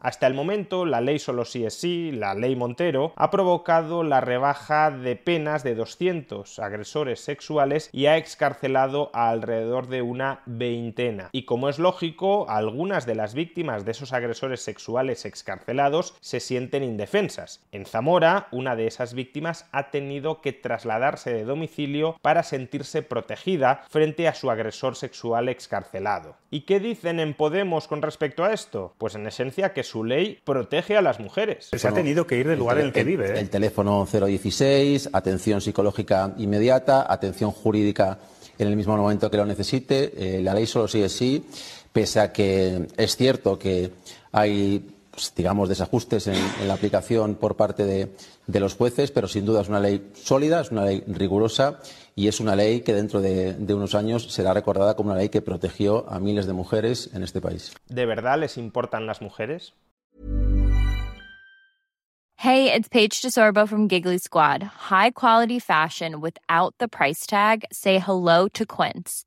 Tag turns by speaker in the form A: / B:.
A: Hasta el momento, la ley solo sí es sí, la ley Montero, ha provocado la rebaja de penas de 200 agresores sexuales y ha excarcelado a alrededor de una veintena. Y como es lógico, algunas de las víctimas de esos agresores sexuales excarcelados se sienten indefensas. En Zamora, una de esas víctimas ha tenido que trasladarse de domicilio para sentirse protegida frente a su agresor sexual excarcelado. ¿Y qué dicen en Podemos con respecto a esto? Pues en esencia que su ley protege a las mujeres.
B: Se ha tenido que ir del lugar en el que vive. ¿eh?
C: El teléfono 016, atención psicológica inmediata, atención jurídica en el mismo momento que lo necesite. Eh, la ley solo sigue sí, pese a que es cierto que hay digamos, desajustes en, en, la aplicación por parte de, de, los jueces, pero sin duda es una ley sólida, es una ley rigurosa y es una ley que dentro de, de, unos años será recordada como una ley que protegió a miles de mujeres en este país.
A: ¿De verdad les importan las mujeres?
D: Hey, it's Paige DeSorbo from Giggly Squad. High quality fashion without the price tag. Say hello to Quince.